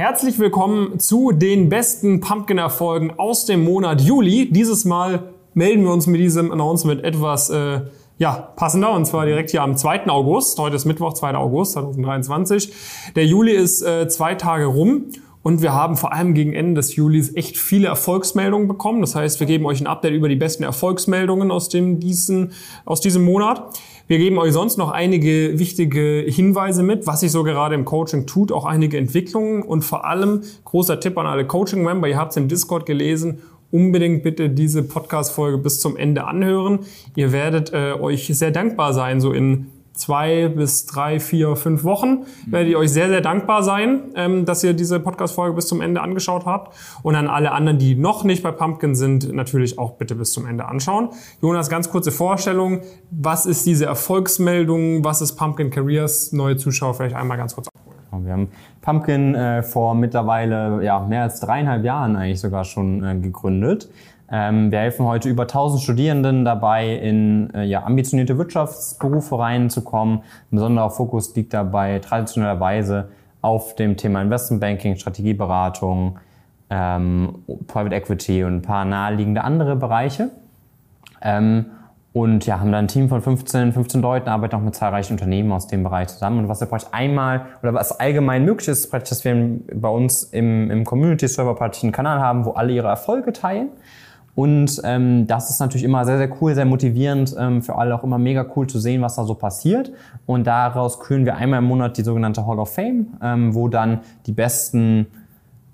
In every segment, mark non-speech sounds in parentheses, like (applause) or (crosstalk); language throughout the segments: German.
Herzlich willkommen zu den besten Pumpkin-Erfolgen aus dem Monat Juli. Dieses Mal melden wir uns mit diesem Announcement etwas äh, ja, passender und zwar direkt hier am 2. August. Heute ist Mittwoch, 2. August 2023. Der Juli ist äh, zwei Tage rum und wir haben vor allem gegen Ende des Julis echt viele Erfolgsmeldungen bekommen. Das heißt, wir geben euch ein Update über die besten Erfolgsmeldungen aus, dem, diesen, aus diesem Monat. Wir geben euch sonst noch einige wichtige Hinweise mit, was sich so gerade im Coaching tut, auch einige Entwicklungen und vor allem großer Tipp an alle Coaching-Member, ihr habt es im Discord gelesen, unbedingt bitte diese Podcast-Folge bis zum Ende anhören. Ihr werdet äh, euch sehr dankbar sein, so in zwei bis drei, vier, fünf Wochen werdet ihr euch sehr, sehr dankbar sein, ähm, dass ihr diese Podcast-Folge bis zum Ende angeschaut habt. Und an alle anderen, die noch nicht bei Pumpkin sind, natürlich auch bitte bis zum Ende anschauen. Jonas, ganz kurze Vorstellung. Was ist diese Erfolgsmeldung? Was ist Pumpkin Careers? Neue Zuschauer vielleicht einmal ganz kurz abholen. Wir haben Pumpkin äh, vor mittlerweile ja, mehr als dreieinhalb Jahren eigentlich sogar schon äh, gegründet. Ähm, wir helfen heute über 1000 Studierenden dabei, in äh, ja, ambitionierte Wirtschaftsberufe reinzukommen. Ein besonderer Fokus liegt dabei traditionellerweise auf dem Thema Investmentbanking, Strategieberatung, ähm, Private Equity und ein paar naheliegende andere Bereiche. Ähm, und ja, haben da ein Team von 15, 15 Leuten, arbeiten auch mit zahlreichen Unternehmen aus dem Bereich zusammen. Und was wir praktisch einmal, oder was allgemein möglich ist, ist praktisch, dass wir bei uns im, im Community-Server praktisch einen Kanal haben, wo alle ihre Erfolge teilen. Und ähm, das ist natürlich immer sehr, sehr cool, sehr motivierend, ähm, für alle auch immer mega cool zu sehen, was da so passiert. Und daraus kühlen wir einmal im Monat die sogenannte Hall of Fame, ähm, wo dann die besten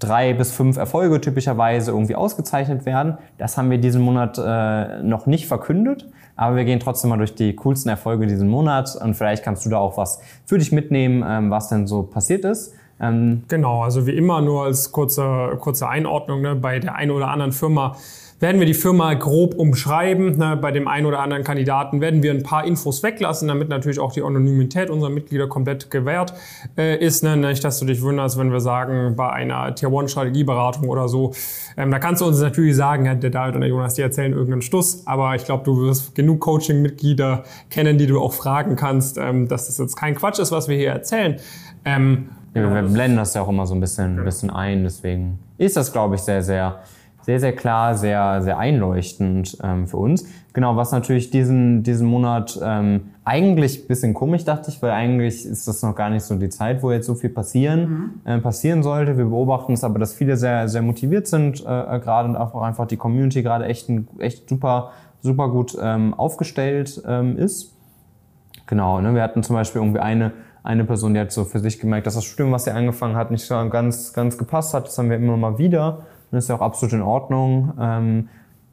drei bis fünf Erfolge typischerweise irgendwie ausgezeichnet werden. Das haben wir diesen Monat äh, noch nicht verkündet, aber wir gehen trotzdem mal durch die coolsten Erfolge diesen Monat und vielleicht kannst du da auch was für dich mitnehmen, ähm, was denn so passiert ist. Ähm genau, also wie immer nur als kurze, kurze Einordnung ne, bei der einen oder anderen Firma werden wir die Firma grob umschreiben. Ne, bei dem einen oder anderen Kandidaten werden wir ein paar Infos weglassen, damit natürlich auch die Anonymität unserer Mitglieder komplett gewährt äh, ist. Ne? Nicht, dass du dich wunderst, wenn wir sagen, bei einer Tier-One-Strategieberatung oder so, ähm, da kannst du uns natürlich sagen, ja, der David und der Jonas, die erzählen irgendeinen Stuss, aber ich glaube, du wirst genug Coaching-Mitglieder kennen, die du auch fragen kannst, ähm, dass das jetzt kein Quatsch ist, was wir hier erzählen. Ähm, ja, wir blenden das ja auch immer so ein bisschen, ein bisschen ein, deswegen ist das, glaube ich, sehr, sehr sehr, sehr klar, sehr, sehr einleuchtend ähm, für uns. Genau, was natürlich diesen, diesen Monat ähm, eigentlich bisschen komisch, dachte ich, weil eigentlich ist das noch gar nicht so die Zeit, wo jetzt so viel passieren, mhm. äh, passieren sollte. Wir beobachten es aber, dass viele sehr, sehr motiviert sind, äh, gerade und auch einfach die Community gerade echt, echt super, super gut ähm, aufgestellt ähm, ist. Genau, ne? wir hatten zum Beispiel irgendwie eine, eine Person, die hat so für sich gemerkt, dass das Studium, was sie angefangen hat, nicht so ganz, ganz gepasst hat. Das haben wir immer mal wieder. Das ist ja auch absolut in Ordnung. Ähm,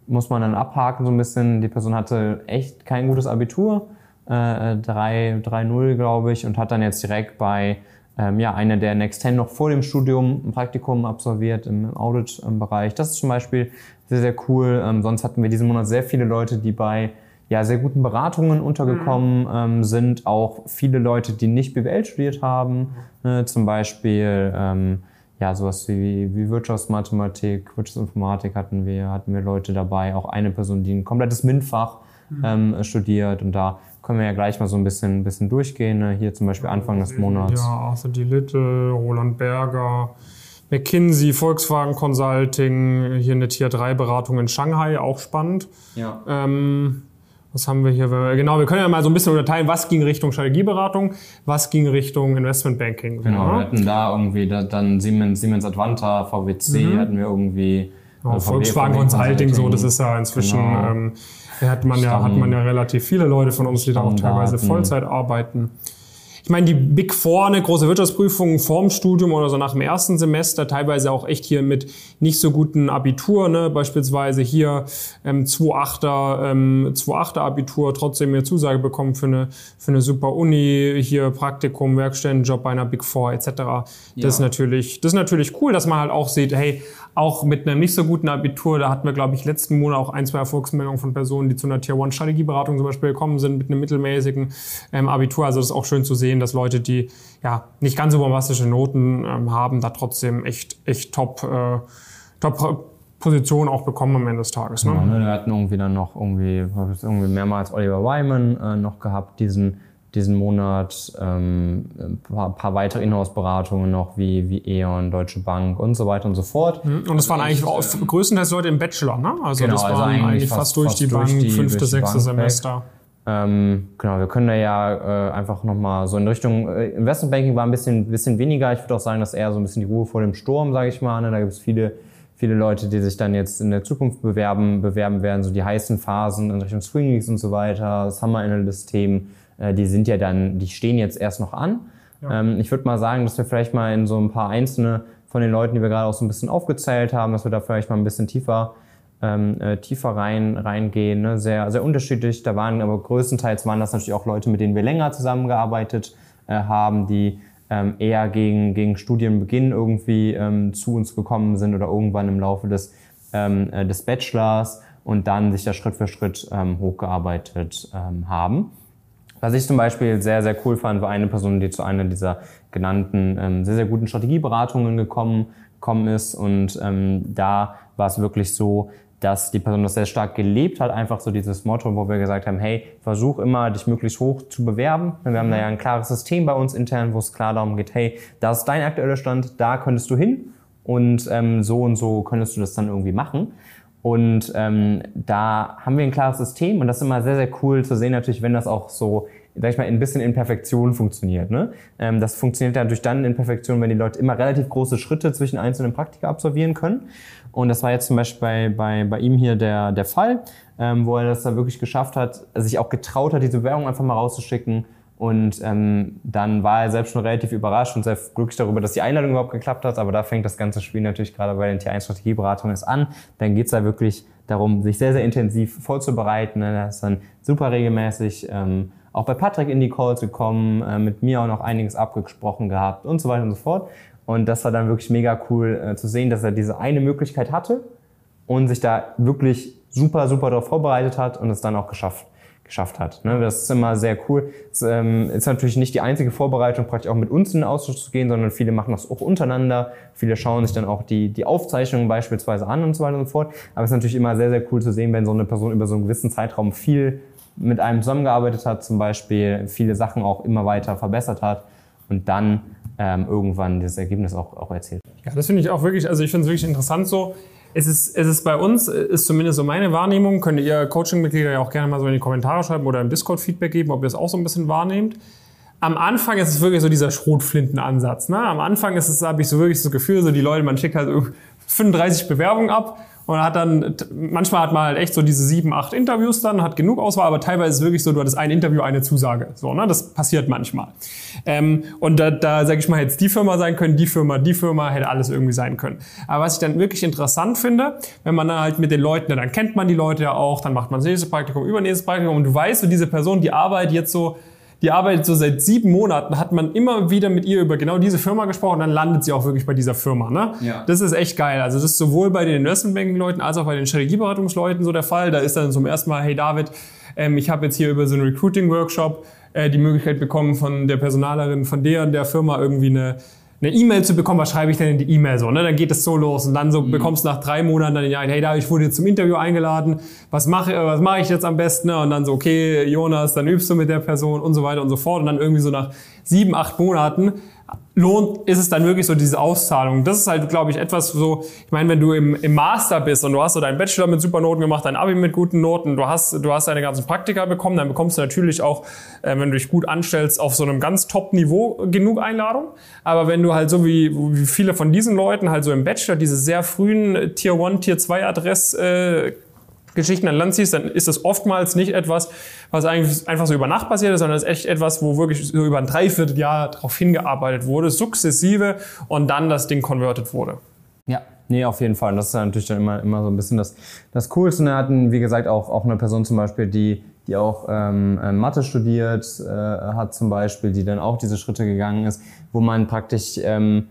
muss man dann abhaken so ein bisschen. Die Person hatte echt kein gutes Abitur, äh, 3,0 glaube ich, und hat dann jetzt direkt bei ähm, ja, einer der Next 10 noch vor dem Studium ein Praktikum absolviert im Audit-Bereich. Das ist zum Beispiel sehr, sehr cool. Ähm, sonst hatten wir diesen Monat sehr viele Leute, die bei ja, sehr guten Beratungen untergekommen mhm. ähm, sind. Auch viele Leute, die nicht BWL studiert haben. Äh, zum Beispiel ähm, ja, sowas wie, wie Wirtschaftsmathematik, Wirtschaftsinformatik hatten wir, hatten wir Leute dabei, auch eine Person, die ein komplettes MINT-Fach mhm. ähm, studiert und da können wir ja gleich mal so ein bisschen, ein bisschen durchgehen. Ne? Hier zum Beispiel Anfang des Monats. Ja, Arthur D. Little, Roland Berger, McKinsey, Volkswagen Consulting, hier eine Tier 3 Beratung in Shanghai, auch spannend. Ja. Ähm, was haben wir hier? Genau, wir können ja mal so ein bisschen unterteilen, was ging Richtung Strategieberatung, was ging Richtung Investmentbanking. Genau, wir hatten da irgendwie da, dann Siemens, Siemens Advanta, VWC mhm. hatten wir irgendwie. Oh, Volkswagen Consulting, so, das ist ja inzwischen, genau. ähm, hat man ja, hat man ja relativ viele Leute von uns, die da auch teilweise Vollzeit arbeiten. Ich meine, die Big Four, eine große Wirtschaftsprüfung vorm Studium oder so nach dem ersten Semester, teilweise auch echt hier mit nicht so guten Abitur, ne? beispielsweise hier ähm, 2,8er, ähm, 2,8er Abitur, trotzdem eine Zusage bekommen für eine, für eine super Uni, hier Praktikum, Werkstättenjob bei einer Big Four etc. Das ja. ist natürlich, das ist natürlich cool, dass man halt auch sieht, hey, auch mit einem nicht so guten Abitur, da hatten wir, glaube ich, letzten Monat auch ein, zwei Erfolgsmeldungen von Personen, die zu einer Tier-One-Strategieberatung zum Beispiel gekommen sind mit einem mittelmäßigen ähm, Abitur. Also das ist auch schön zu sehen, dass Leute, die ja nicht ganz so bombastische Noten ähm, haben, da trotzdem echt, echt top, äh, top Position auch bekommen am Ende des Tages. Ne? Genau? Wir hatten irgendwie dann noch irgendwie, irgendwie mehrmals Oliver Wyman äh, noch gehabt, diesen diesen Monat ähm, ein paar, paar weitere Inhouse-Beratungen noch wie, wie E.ON, Deutsche Bank und so weiter und so fort. Mhm. Und es waren eigentlich auch äh, größtenteils Leute im Bachelor, ne? Also Genau, das also waren eigentlich eigentlich fast- fast, durch fast die durch Bank, die- fünfte, sechste weg. Semester. Ähm, genau, wir können da ja äh, einfach nochmal so in Richtung äh, Investmentbanking war ein bisschen, bisschen weniger. Ich würde auch sagen, dass eher so ein bisschen die Ruhe vor dem Sturm, sage ich mal. Ne? Da gibt es viele, viele Leute, die sich dann jetzt in der Zukunft bewerben, bewerben werden, so die heißen Phasen in Richtung Leagues und so weiter, Summer Analyst Themen, äh, die sind ja dann, die stehen jetzt erst noch an. Ähm, ich würde mal sagen, dass wir vielleicht mal in so ein paar einzelne von den Leuten, die wir gerade auch so ein bisschen aufgezählt haben, dass wir da vielleicht mal ein bisschen tiefer ähm, äh, tiefer rein reingehen, ne? sehr sehr unterschiedlich. Da waren aber größtenteils waren das natürlich auch Leute, mit denen wir länger zusammengearbeitet äh, haben, die ähm, eher gegen gegen Studienbeginn irgendwie ähm, zu uns gekommen sind oder irgendwann im Laufe des ähm, äh, des Bachelors und dann sich da Schritt für Schritt ähm, hochgearbeitet ähm, haben. Was ich zum Beispiel sehr, sehr cool fand, war eine Person, die zu einer dieser genannten ähm, sehr, sehr guten Strategieberatungen gekommen, gekommen ist. Und ähm, da war es wirklich so, dass die Person das sehr stark gelebt hat. Einfach so dieses Motto, wo wir gesagt haben, hey, versuch immer, dich möglichst hoch zu bewerben. Wir haben da ja ein klares System bei uns intern, wo es klar darum geht, hey, das ist dein aktueller Stand, da könntest du hin. Und ähm, so und so könntest du das dann irgendwie machen. Und ähm, da haben wir ein klares System und das ist immer sehr, sehr cool zu sehen, natürlich, wenn das auch so, sag ich mal, ein bisschen in Perfektion funktioniert. Ne? Ähm, das funktioniert natürlich dann in Perfektion, wenn die Leute immer relativ große Schritte zwischen einzelnen Praktika absolvieren können. Und das war jetzt zum Beispiel bei, bei, bei ihm hier der, der Fall, ähm, wo er das da wirklich geschafft hat, sich auch getraut hat, diese Bewerbung einfach mal rauszuschicken. Und ähm, dann war er selbst schon relativ überrascht und sehr glücklich darüber, dass die Einladung überhaupt geklappt hat. Aber da fängt das ganze Spiel natürlich gerade bei den T1-Strategieberatungen ist an. Dann geht's da wirklich darum, sich sehr, sehr intensiv vorzubereiten. Ne? Er ist dann super regelmäßig ähm, auch bei Patrick in die Calls gekommen, äh, mit mir auch noch einiges abgesprochen gehabt und so weiter und so fort. Und das war dann wirklich mega cool äh, zu sehen, dass er diese eine Möglichkeit hatte und sich da wirklich super, super darauf vorbereitet hat und es dann auch geschafft, geschafft hat. Ne? Das ist immer sehr cool. Es ähm, ist natürlich nicht die einzige Vorbereitung, praktisch auch mit uns in den Austausch zu gehen, sondern viele machen das auch untereinander. Viele schauen sich dann auch die, die Aufzeichnungen beispielsweise an und so weiter und so fort. Aber es ist natürlich immer sehr, sehr cool zu sehen, wenn so eine Person über so einen gewissen Zeitraum viel mit einem zusammengearbeitet hat, zum Beispiel viele Sachen auch immer weiter verbessert hat und dann ähm, irgendwann das Ergebnis auch, auch erzielt. Ja, das finde ich auch wirklich, also ich finde es wirklich interessant so. Es ist, es ist bei uns, ist zumindest so meine Wahrnehmung, könnt ihr Coaching-Mitglieder ja auch gerne mal so in die Kommentare schreiben oder im Discord Feedback geben, ob ihr es auch so ein bisschen wahrnehmt. Am Anfang ist es wirklich so dieser Schrotflintenansatz. Ne? Am Anfang ist es, habe ich so wirklich das Gefühl, so die Leute, man schickt halt so 35 Bewerbungen ab und hat dann, manchmal hat man halt echt so diese sieben, acht Interviews dann, hat genug Auswahl, aber teilweise ist es wirklich so, du hattest ein Interview, eine Zusage. So, ne? Das passiert manchmal. Ähm, und da, da sage ich mal, hätte es die Firma sein können, die Firma, die Firma, hätte alles irgendwie sein können. Aber was ich dann wirklich interessant finde, wenn man dann halt mit den Leuten, dann kennt man die Leute ja auch, dann macht man das nächste Praktikum, übernächstes Praktikum und du weißt, so diese Person, die arbeitet jetzt so die arbeitet so seit sieben Monaten, hat man immer wieder mit ihr über genau diese Firma gesprochen, dann landet sie auch wirklich bei dieser Firma. Ne? Ja. Das ist echt geil. Also das ist sowohl bei den Investmentbanking-Leuten als auch bei den Strategieberatungsleuten so der Fall. Da ist dann zum ersten Mal, hey David, ähm, ich habe jetzt hier über so einen Recruiting-Workshop äh, die Möglichkeit bekommen, von der Personalerin von der und der Firma irgendwie eine eine E-Mail zu bekommen, was schreibe ich denn in die E-Mail so, ne? Dann geht es so los und dann so bekommst du nach drei Monaten dann ja, hey, da ich wurde jetzt zum Interview eingeladen, was mache was mache ich jetzt am besten? Ne? Und dann so, okay, Jonas, dann übst du mit der Person und so weiter und so fort und dann irgendwie so nach sieben, acht Monaten lohnt, ist es dann wirklich so diese Auszahlung. Das ist halt, glaube ich, etwas so, ich meine, wenn du im, im Master bist und du hast so deinen Bachelor mit super Noten gemacht, dein Abi mit guten Noten, du hast, du hast deine ganzen Praktika bekommen, dann bekommst du natürlich auch, äh, wenn du dich gut anstellst, auf so einem ganz Top-Niveau genug Einladung. Aber wenn du halt so wie, wie viele von diesen Leuten halt so im Bachelor diese sehr frühen Tier 1, Tier 2 Adress, äh, Geschichten an Land ziehst, dann ist das oftmals nicht etwas, was eigentlich einfach so über Nacht passiert ist, sondern es ist echt etwas, wo wirklich so über ein Dreivierteljahr darauf hingearbeitet wurde, sukzessive und dann das Ding converted wurde. Ja, nee, auf jeden Fall. Und das ist natürlich dann immer, immer so ein bisschen das, das Coolste. Wir hatten, wie gesagt, auch, auch eine Person zum Beispiel, die, die auch ähm, äh, Mathe studiert äh, hat zum Beispiel, die dann auch diese Schritte gegangen ist, wo man praktisch ähm,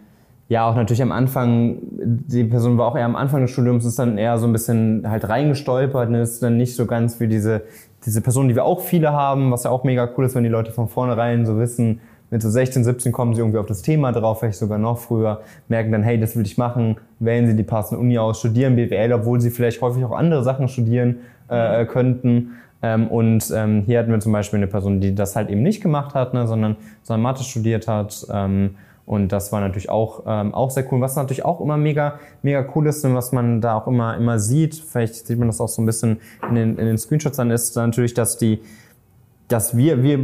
ja auch natürlich am Anfang, die Person war auch eher am Anfang des Studiums, ist dann eher so ein bisschen halt reingestolpert und ist dann nicht so ganz wie diese, diese Person, die wir auch viele haben, was ja auch mega cool ist, wenn die Leute von vornherein so wissen, mit so 16, 17 kommen sie irgendwie auf das Thema drauf, vielleicht sogar noch früher, merken dann, hey, das will ich machen, wählen sie die passende Uni aus, studieren BWL, obwohl sie vielleicht häufig auch andere Sachen studieren äh, könnten. Ähm, und ähm, hier hatten wir zum Beispiel eine Person, die das halt eben nicht gemacht hat, ne, sondern, sondern Mathe studiert hat. Ähm, und das war natürlich auch, ähm, auch sehr cool. Was natürlich auch immer mega, mega cool ist und was man da auch immer, immer sieht, vielleicht sieht man das auch so ein bisschen in den, in den Screenshots dann, ist natürlich, dass die, dass wir, wir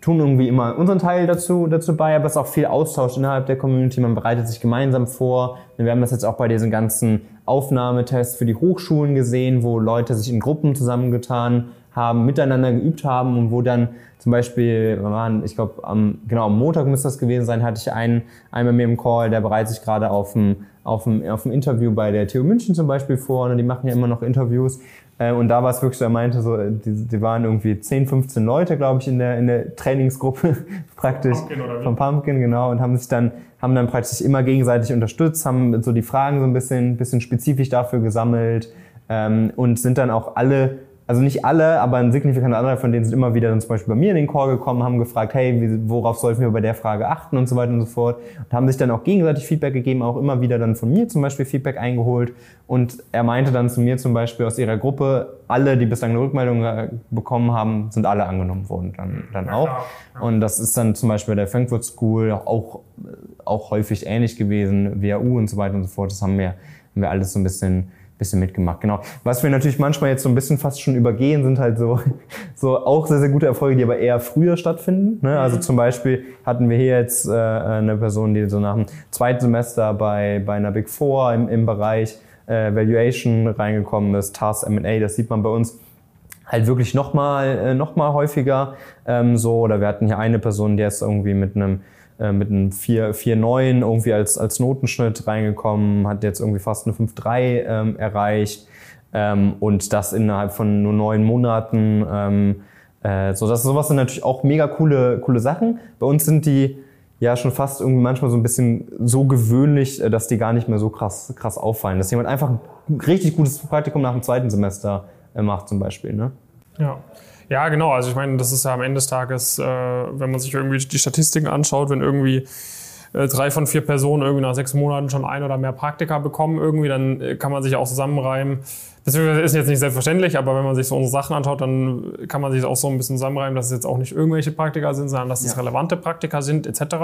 tun irgendwie immer unseren Teil dazu, dazu bei, aber es ist auch viel Austausch innerhalb der Community. Man bereitet sich gemeinsam vor. Wir haben das jetzt auch bei diesen ganzen Aufnahmetests für die Hochschulen gesehen, wo Leute sich in Gruppen zusammengetan haben, miteinander geübt haben und wo dann zum Beispiel, waren, ich glaube, am, genau am Montag müsste das gewesen sein, hatte ich einen, einen bei mir im Call, der bereitet sich gerade auf ein, auf, ein, auf ein Interview bei der TU München zum Beispiel vor. Und die machen ja immer noch Interviews. Äh, und da war es wirklich so, er meinte so, die, die waren irgendwie 10, 15 Leute, glaube ich, in der, in der Trainingsgruppe (laughs) praktisch. Pumpkin? Von Pumpkin, genau. Und haben sich dann, haben dann praktisch immer gegenseitig unterstützt, haben so die Fragen so ein bisschen, bisschen spezifisch dafür gesammelt ähm, und sind dann auch alle also nicht alle, aber ein signifikanter Anteil von denen sind immer wieder dann zum Beispiel bei mir in den Call gekommen, haben gefragt, hey, worauf sollten wir bei der Frage achten und so weiter und so fort und haben sich dann auch gegenseitig Feedback gegeben, auch immer wieder dann von mir zum Beispiel Feedback eingeholt und er meinte dann zu mir zum Beispiel aus ihrer Gruppe, alle, die bislang eine Rückmeldung äh, bekommen haben, sind alle angenommen worden dann, dann auch. Und das ist dann zum Beispiel bei der Frankfurt School auch, auch häufig ähnlich gewesen, WAU und so weiter und so fort. Das haben wir, haben wir alles so ein bisschen bisschen mitgemacht, genau. Was wir natürlich manchmal jetzt so ein bisschen fast schon übergehen, sind halt so, (laughs) so auch sehr, sehr gute Erfolge, die aber eher früher stattfinden. Ne? Also mhm. zum Beispiel hatten wir hier jetzt äh, eine Person, die so nach dem zweiten Semester bei, bei einer Big Four im, im Bereich äh, Valuation reingekommen ist, TAS M&A, das sieht man bei uns halt wirklich nochmal äh, noch mal häufiger ähm, so. Oder wir hatten hier eine Person, die ist irgendwie mit einem äh, mit einem 4,9 irgendwie als, als Notenschnitt reingekommen, hat jetzt irgendwie fast eine 5,3 ähm, erreicht ähm, und das innerhalb von nur neun Monaten. Ähm, äh, so, das sowas sind natürlich auch mega coole, coole Sachen. Bei uns sind die ja schon fast irgendwie manchmal so ein bisschen so gewöhnlich, äh, dass die gar nicht mehr so krass, krass auffallen. Dass jemand einfach ein richtig gutes Praktikum nach dem zweiten Semester äh, macht zum Beispiel. Ne? Ja. Ja, genau. Also ich meine, das ist ja am Ende des Tages, äh, wenn man sich irgendwie die Statistiken anschaut, wenn irgendwie äh, drei von vier Personen irgendwie nach sechs Monaten schon ein oder mehr Praktika bekommen, irgendwie, dann äh, kann man sich auch zusammenreimen. Das ist jetzt nicht selbstverständlich, aber wenn man sich so unsere Sachen anschaut, dann kann man sich auch so ein bisschen zusammenreimen, dass es jetzt auch nicht irgendwelche Praktika sind, sondern dass es ja. relevante Praktika sind, etc.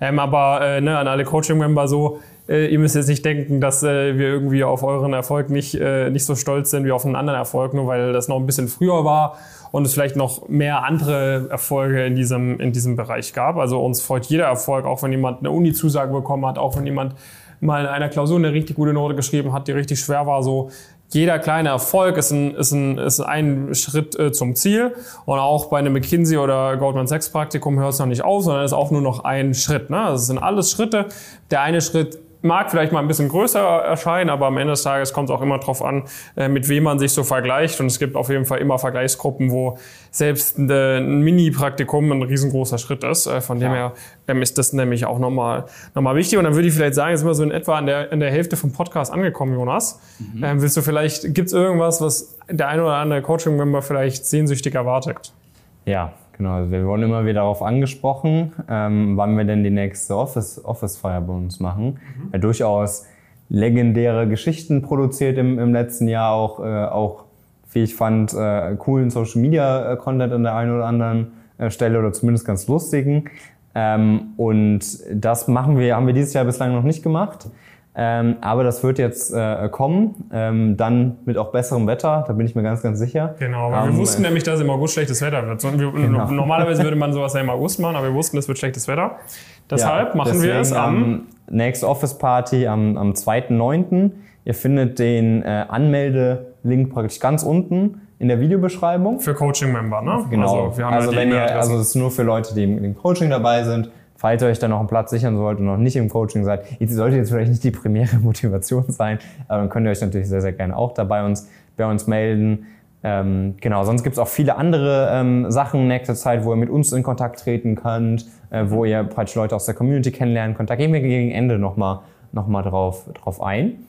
Ähm, aber äh, ne, an alle Coaching-Member so, äh, ihr müsst jetzt nicht denken, dass äh, wir irgendwie auf euren Erfolg nicht, äh, nicht so stolz sind wie auf einen anderen Erfolg, nur weil das noch ein bisschen früher war und es vielleicht noch mehr andere Erfolge in diesem, in diesem Bereich gab. Also uns freut jeder Erfolg, auch wenn jemand eine Uni-Zusage bekommen hat, auch wenn jemand mal in einer Klausur eine richtig gute Note geschrieben hat, die richtig schwer war. So jeder kleine Erfolg ist ein, ist ein, ist ein Schritt äh, zum Ziel. Und auch bei einem McKinsey oder Goldman Sachs Praktikum hört es noch nicht auf, sondern ist auch nur noch ein Schritt. Ne? Das sind alles Schritte. Der eine Schritt mag vielleicht mal ein bisschen größer erscheinen, aber am Ende des Tages kommt es auch immer darauf an, äh, mit wem man sich so vergleicht. Und es gibt auf jeden Fall immer Vergleichsgruppen, wo selbst ein Mini-Praktikum ein riesengroßer Schritt ist. Äh, von dem her ähm, ist das nämlich auch nochmal, nochmal wichtig. Und dann würde ich vielleicht sagen, jetzt sind wir so in etwa an der, an der Hälfte vom Podcast angekommen, Jonas. Mhm. Ähm, willst du vielleicht, gibt es irgendwas, was der ein oder andere Coaching-Member vielleicht sehnsüchtig erwartet? Ja, Genau, also wir wurden immer wieder darauf angesprochen, ähm, wann wir denn die nächste Office, Office Fire bei uns machen. Mhm. Ja, durchaus legendäre Geschichten produziert im, im letzten Jahr, auch, äh, auch wie ich fand, äh, coolen Social Media äh, Content an der einen oder anderen äh, Stelle oder zumindest ganz lustigen. Ähm, und das machen wir, haben wir dieses Jahr bislang noch nicht gemacht. Ähm, aber das wird jetzt äh, kommen, ähm, dann mit auch besserem Wetter, da bin ich mir ganz, ganz sicher. Genau, weil ähm, wir wussten nämlich, dass im August schlechtes Wetter wird. Wir, genau. Normalerweise würde man sowas ja im August machen, aber wir wussten, es wird schlechtes Wetter. Deshalb ja, machen wir es am... Next Office Party am, am 2.9. Ihr findet den äh, Anmelde-Link praktisch ganz unten in der Videobeschreibung. Für Coaching-Member, ne? Genau. Also, wir haben also, wenn ihr, also es ist nur für Leute, die im Coaching dabei sind falls ihr euch dann noch einen Platz sichern sollt und noch nicht im Coaching seid, ihr solltet jetzt vielleicht nicht die primäre (laughs) Motivation sein, aber dann könnt ihr euch natürlich sehr, sehr gerne auch dabei uns, bei uns melden. Ähm, genau, sonst gibt es auch viele andere ähm, Sachen nächste Zeit, wo ihr mit uns in Kontakt treten könnt, äh, wo ihr praktisch Leute aus der Community kennenlernen könnt. Da gehen wir gegen Ende nochmal noch mal drauf, drauf ein.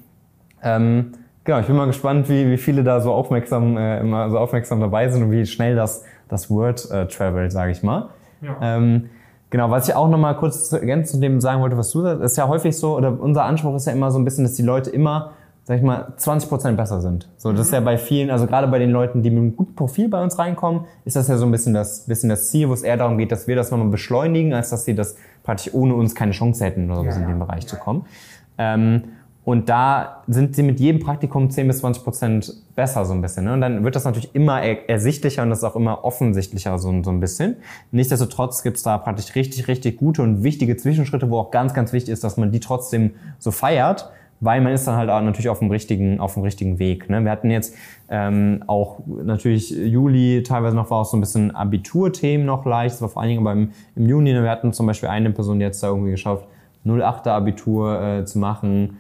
Ähm, genau, ich bin mal gespannt, wie, wie viele da so aufmerksam, äh, immer so aufmerksam dabei sind und wie schnell das, das Word äh, travelt, sage ich mal. Ja. Ähm, Genau, was ich auch nochmal kurz ergänzend zu dem sagen wollte, was du sagst, ist ja häufig so, oder unser Anspruch ist ja immer so ein bisschen, dass die Leute immer sag ich mal, 20 Prozent besser sind. So, das ist ja bei vielen, also gerade bei den Leuten, die mit einem guten Profil bei uns reinkommen, ist das ja so ein bisschen das, bisschen das Ziel, wo es eher darum geht, dass wir das nochmal beschleunigen, als dass sie das praktisch ohne uns keine Chance hätten, oder so ja, in den Bereich ja. zu kommen. Ähm, und da sind sie mit jedem Praktikum 10 bis 20 Prozent besser so ein bisschen. Ne? Und dann wird das natürlich immer ersichtlicher und das ist auch immer offensichtlicher so, so ein bisschen. Nichtsdestotrotz gibt's da praktisch richtig, richtig gute und wichtige Zwischenschritte, wo auch ganz, ganz wichtig ist, dass man die trotzdem so feiert weil man ist dann halt auch natürlich auf dem richtigen, auf dem richtigen Weg. Ne? Wir hatten jetzt ähm, auch natürlich Juli, teilweise noch war auch so ein bisschen Abiturthemen noch leicht, das war vor allen Dingen beim im Juni. Ne? Wir hatten zum Beispiel eine Person, die jetzt da irgendwie geschafft, 08er Abitur äh, zu machen,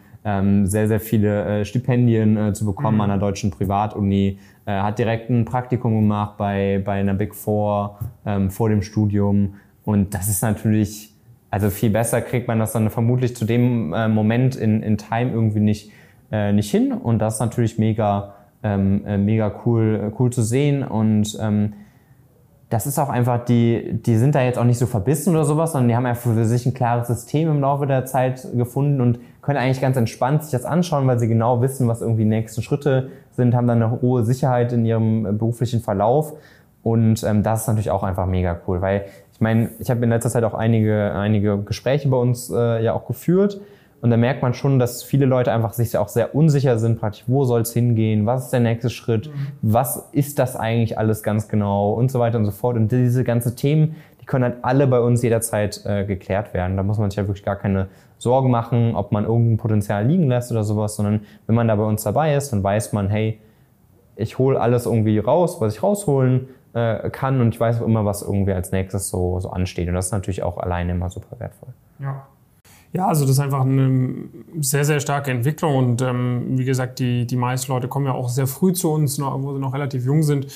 sehr, sehr viele äh, Stipendien äh, zu bekommen mhm. an einer deutschen Privatuni, äh, hat direkt ein Praktikum gemacht bei, bei einer Big Four ähm, vor dem Studium. Und das ist natürlich also viel besser kriegt man das dann vermutlich zu dem Moment in, in Time irgendwie nicht, nicht hin. Und das ist natürlich mega, ähm, äh, mega cool, cool zu sehen. Und ähm, das ist auch einfach, die, die sind da jetzt auch nicht so verbissen oder sowas, sondern die haben einfach für sich ein klares System im Laufe der Zeit gefunden und können eigentlich ganz entspannt sich das anschauen, weil sie genau wissen, was irgendwie die nächsten Schritte sind, haben dann eine hohe Sicherheit in ihrem äh, beruflichen Verlauf. Und ähm, das ist natürlich auch einfach mega cool, weil ich meine, ich habe in letzter Zeit auch einige, einige Gespräche bei uns äh, ja auch geführt. Und da merkt man schon, dass viele Leute einfach sich auch sehr unsicher sind, praktisch, wo soll es hingehen, was ist der nächste Schritt, mhm. was ist das eigentlich alles ganz genau und so weiter und so fort. Und diese ganzen Themen, die können halt alle bei uns jederzeit äh, geklärt werden. Da muss man sich ja wirklich gar keine Sorgen machen, ob man irgendein Potenzial liegen lässt oder sowas, sondern wenn man da bei uns dabei ist, dann weiß man, hey, ich hole alles irgendwie raus, was ich rausholen äh, kann und ich weiß auch immer, was irgendwie als nächstes so, so ansteht. Und das ist natürlich auch alleine immer super wertvoll. Ja. Ja, also das ist einfach eine sehr, sehr starke Entwicklung und ähm, wie gesagt, die, die meisten Leute kommen ja auch sehr früh zu uns, noch, wo sie noch relativ jung sind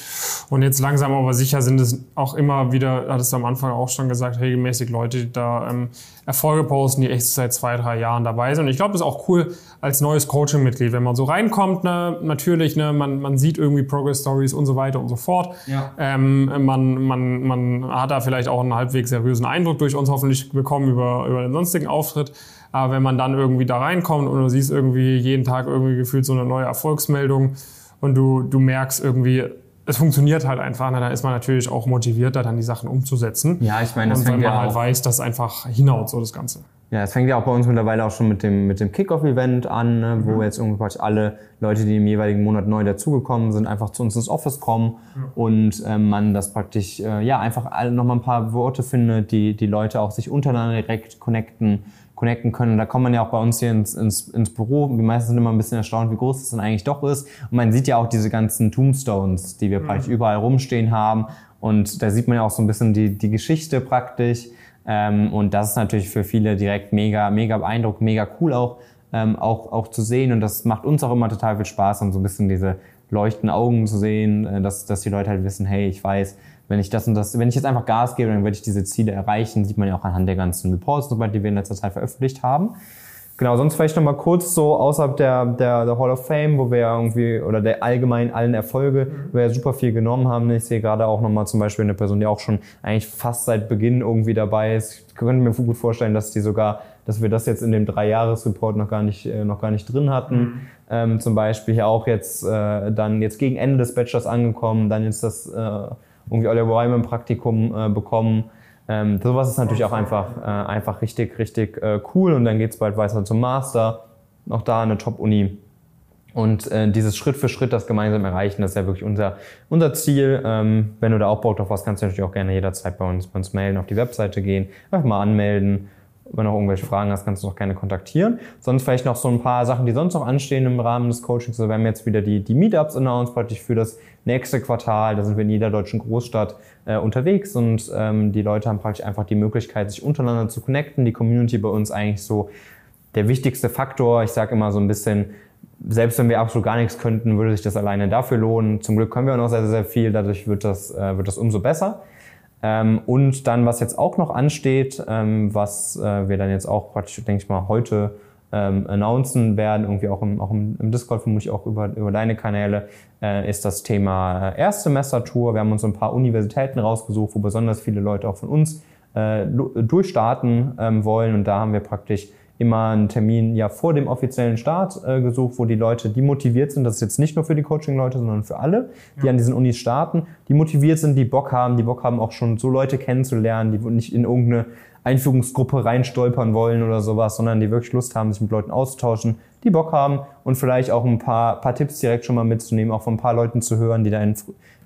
und jetzt langsam aber sicher sind es auch immer wieder, hattest du am Anfang auch schon gesagt, regelmäßig Leute, die da ähm, Erfolge posten, die echt seit zwei, drei Jahren dabei sind und ich glaube, das ist auch cool als neues Coaching-Mitglied, wenn man so reinkommt, ne, natürlich, ne, man, man sieht irgendwie Progress-Stories und so weiter und so fort. Ja. Ähm, man, man, man hat da vielleicht auch einen halbwegs seriösen Eindruck durch uns hoffentlich bekommen über, über den sonstigen Auftritt Fortschritt. Aber wenn man dann irgendwie da reinkommt und du siehst irgendwie jeden Tag irgendwie gefühlt so eine neue Erfolgsmeldung und du, du merkst irgendwie, es funktioniert halt einfach, na, dann ist man natürlich auch motivierter, dann die Sachen umzusetzen. Ja, ich meine, das und wenn man ja halt weiß, dass einfach hinhaut so das Ganze. Ja, es fängt ja auch bei uns mittlerweile auch schon mit dem, mit dem Kickoff-Event an, ne, wo mhm. jetzt irgendwie praktisch alle Leute, die im jeweiligen Monat neu dazugekommen sind, einfach zu uns ins Office kommen mhm. und ähm, man das praktisch, äh, ja, einfach nochmal ein paar Worte findet, die die Leute auch sich untereinander direkt connecten connecten können. Da kommt man ja auch bei uns hier ins, ins, ins Büro. Die meisten sind immer ein bisschen erstaunt, wie groß das dann eigentlich doch ist. Und man sieht ja auch diese ganzen Tombstones, die wir mhm. praktisch überall rumstehen haben. Und da sieht man ja auch so ein bisschen die, die Geschichte praktisch. Ähm, und das ist natürlich für viele direkt mega, mega beeindruckend, mega cool auch, ähm, auch, auch zu sehen. Und das macht uns auch immer total viel Spaß, und so ein bisschen diese leuchtenden Augen zu sehen, äh, dass, dass die Leute halt wissen, hey, ich weiß, wenn ich das und das, wenn ich jetzt einfach Gas gebe, dann werde ich diese Ziele erreichen, sieht man ja auch anhand der ganzen Reports, die wir in letzter Zeit veröffentlicht haben. Genau, sonst vielleicht nochmal kurz so außerhalb der, der, der Hall of Fame, wo wir ja irgendwie, oder der allgemein allen Erfolge, wo wir ja super viel genommen haben. Ich sehe gerade auch nochmal zum Beispiel eine Person, die auch schon eigentlich fast seit Beginn irgendwie dabei ist. Ich könnte mir gut vorstellen, dass die sogar, dass wir das jetzt in dem Drei-Jahres-Report noch gar nicht, äh, noch gar nicht drin hatten. Mhm. Ähm, zum Beispiel hier auch jetzt, äh, dann jetzt gegen Ende des Bachelors angekommen, dann jetzt das, äh, irgendwie Oliver Wyman Praktikum äh, bekommen. Ähm, sowas ist natürlich auch einfach, äh, einfach richtig, richtig äh, cool und dann geht's bald weiter zum Master. Noch da eine Top-Uni. Und äh, dieses Schritt für Schritt das gemeinsam erreichen, das ist ja wirklich unser, unser Ziel. Ähm, wenn du da auch Bock drauf hast, kannst du natürlich auch gerne jederzeit bei uns, bei uns melden, auf die Webseite gehen, einfach mal anmelden. Wenn du noch irgendwelche Fragen hast, kannst du noch gerne kontaktieren. Sonst vielleicht noch so ein paar Sachen, die sonst noch anstehen im Rahmen des Coachings. Also wir haben jetzt wieder die, die Meetups announced, praktisch für das nächste Quartal. Da sind wir in jeder deutschen Großstadt äh, unterwegs und ähm, die Leute haben praktisch einfach die Möglichkeit, sich untereinander zu connecten. Die Community bei uns eigentlich so der wichtigste Faktor. Ich sage immer so ein bisschen, selbst wenn wir absolut gar nichts könnten, würde sich das alleine dafür lohnen. Zum Glück können wir auch noch sehr, sehr viel. Dadurch wird das, äh, wird das umso besser. Ähm, und dann, was jetzt auch noch ansteht, ähm, was äh, wir dann jetzt auch praktisch, denke ich mal, heute ähm, announcen werden, irgendwie auch im, auch im, Discord, vermutlich auch über, über deine Kanäle, äh, ist das Thema äh, Erstsemester-Tour. Wir haben uns ein paar Universitäten rausgesucht, wo besonders viele Leute auch von uns äh, durchstarten ähm, wollen. Und da haben wir praktisch immer einen Termin ja vor dem offiziellen Start äh, gesucht, wo die Leute, die motiviert sind, das ist jetzt nicht nur für die Coaching-Leute, sondern für alle, die ja. an diesen Unis starten, die motiviert sind, die Bock haben, die Bock haben auch schon so Leute kennenzulernen, die nicht in irgendeine Einführungsgruppe reinstolpern wollen oder sowas, sondern die wirklich Lust haben, sich mit Leuten auszutauschen, die Bock haben und vielleicht auch ein paar, paar Tipps direkt schon mal mitzunehmen, auch von ein paar Leuten zu hören, die da in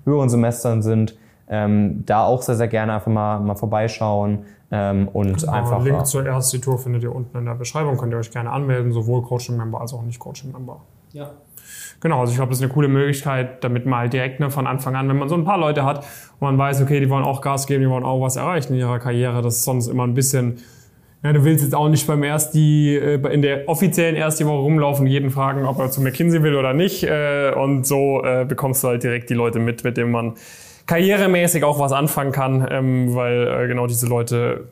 höheren Semestern sind. Ähm, da auch sehr, sehr gerne einfach mal, mal vorbeischauen ähm, und genau, einfach. Link zur ersten Tour findet ihr unten in der Beschreibung, könnt ihr euch gerne anmelden, sowohl Coaching-Member als auch nicht Coaching-Member. Ja. Genau, also ich glaube, das ist eine coole Möglichkeit, damit mal direkt ne, von Anfang an, wenn man so ein paar Leute hat und man weiß, okay, die wollen auch Gas geben, die wollen auch was erreichen in ihrer Karriere, das ist sonst immer ein bisschen, ja, du willst jetzt auch nicht beim erst die, äh, in der offiziellen ersten Woche rumlaufen und jeden fragen, ob er zu McKinsey will oder nicht. Äh, und so äh, bekommst du halt direkt die Leute mit, mit denen man karrieremäßig auch was anfangen kann, ähm, weil genau diese Leute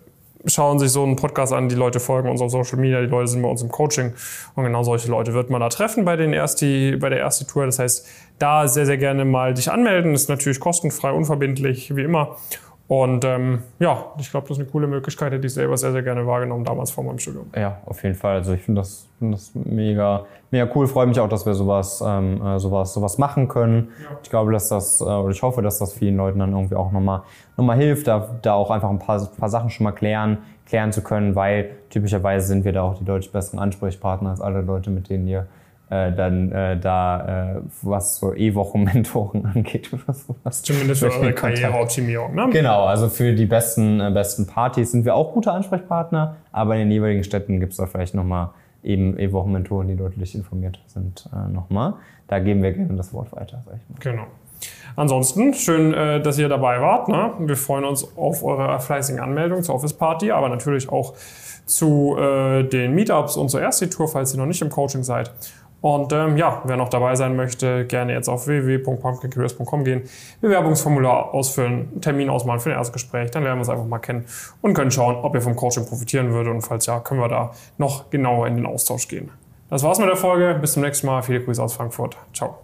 schauen sich so einen Podcast an, die Leute folgen uns auf Social Media, die Leute sind bei uns im Coaching und genau solche Leute wird man da treffen bei, den ersten, bei der ersten Tour. Das heißt, da sehr, sehr gerne mal dich anmelden. Ist natürlich kostenfrei, unverbindlich, wie immer. Und ähm, ja, ich glaube, das ist eine coole Möglichkeit, hätte ich selber sehr, sehr gerne wahrgenommen, damals vor meinem Studium. Ja, auf jeden Fall. Also ich finde das, find das mega, mega cool. Freue mich auch, dass wir sowas, ähm, äh, sowas, sowas machen können. Ja. Ich glaube, dass das, äh, oder ich hoffe, dass das vielen Leuten dann irgendwie auch nochmal noch mal hilft, da, da auch einfach ein paar, paar Sachen schon mal klären, klären zu können, weil typischerweise sind wir da auch die deutlich besseren Ansprechpartner als alle Leute, mit denen ihr äh, dann äh, da, äh, was so E-Wochen-Mentoren (laughs) angeht oder sowas. Zumindest für eure Karriereoptimierung, ne? Genau, also für die besten, äh, besten Partys sind wir auch gute Ansprechpartner, aber in den jeweiligen Städten gibt es da vielleicht nochmal eben E-Wochen-Mentoren, die deutlich informiert sind, äh, nochmal. Da geben wir gerne das Wort weiter, sag ich mal. Genau. Ansonsten schön, äh, dass ihr dabei wart. Ne? Wir freuen uns auf eure fleißigen Anmeldungen zur Office Party, aber natürlich auch zu äh, den Meetups und zur erste Tour, falls ihr noch nicht im Coaching seid. Und ähm, ja, wer noch dabei sein möchte, gerne jetzt auf www.pumpkincareers.com gehen, Bewerbungsformular ausfüllen, Termin ausmalen für ein Erstgespräch, dann lernen wir uns einfach mal kennen und können schauen, ob ihr vom Coaching profitieren würdet und falls ja, können wir da noch genauer in den Austausch gehen. Das war's mit der Folge. Bis zum nächsten Mal. Viele Grüße aus Frankfurt. Ciao.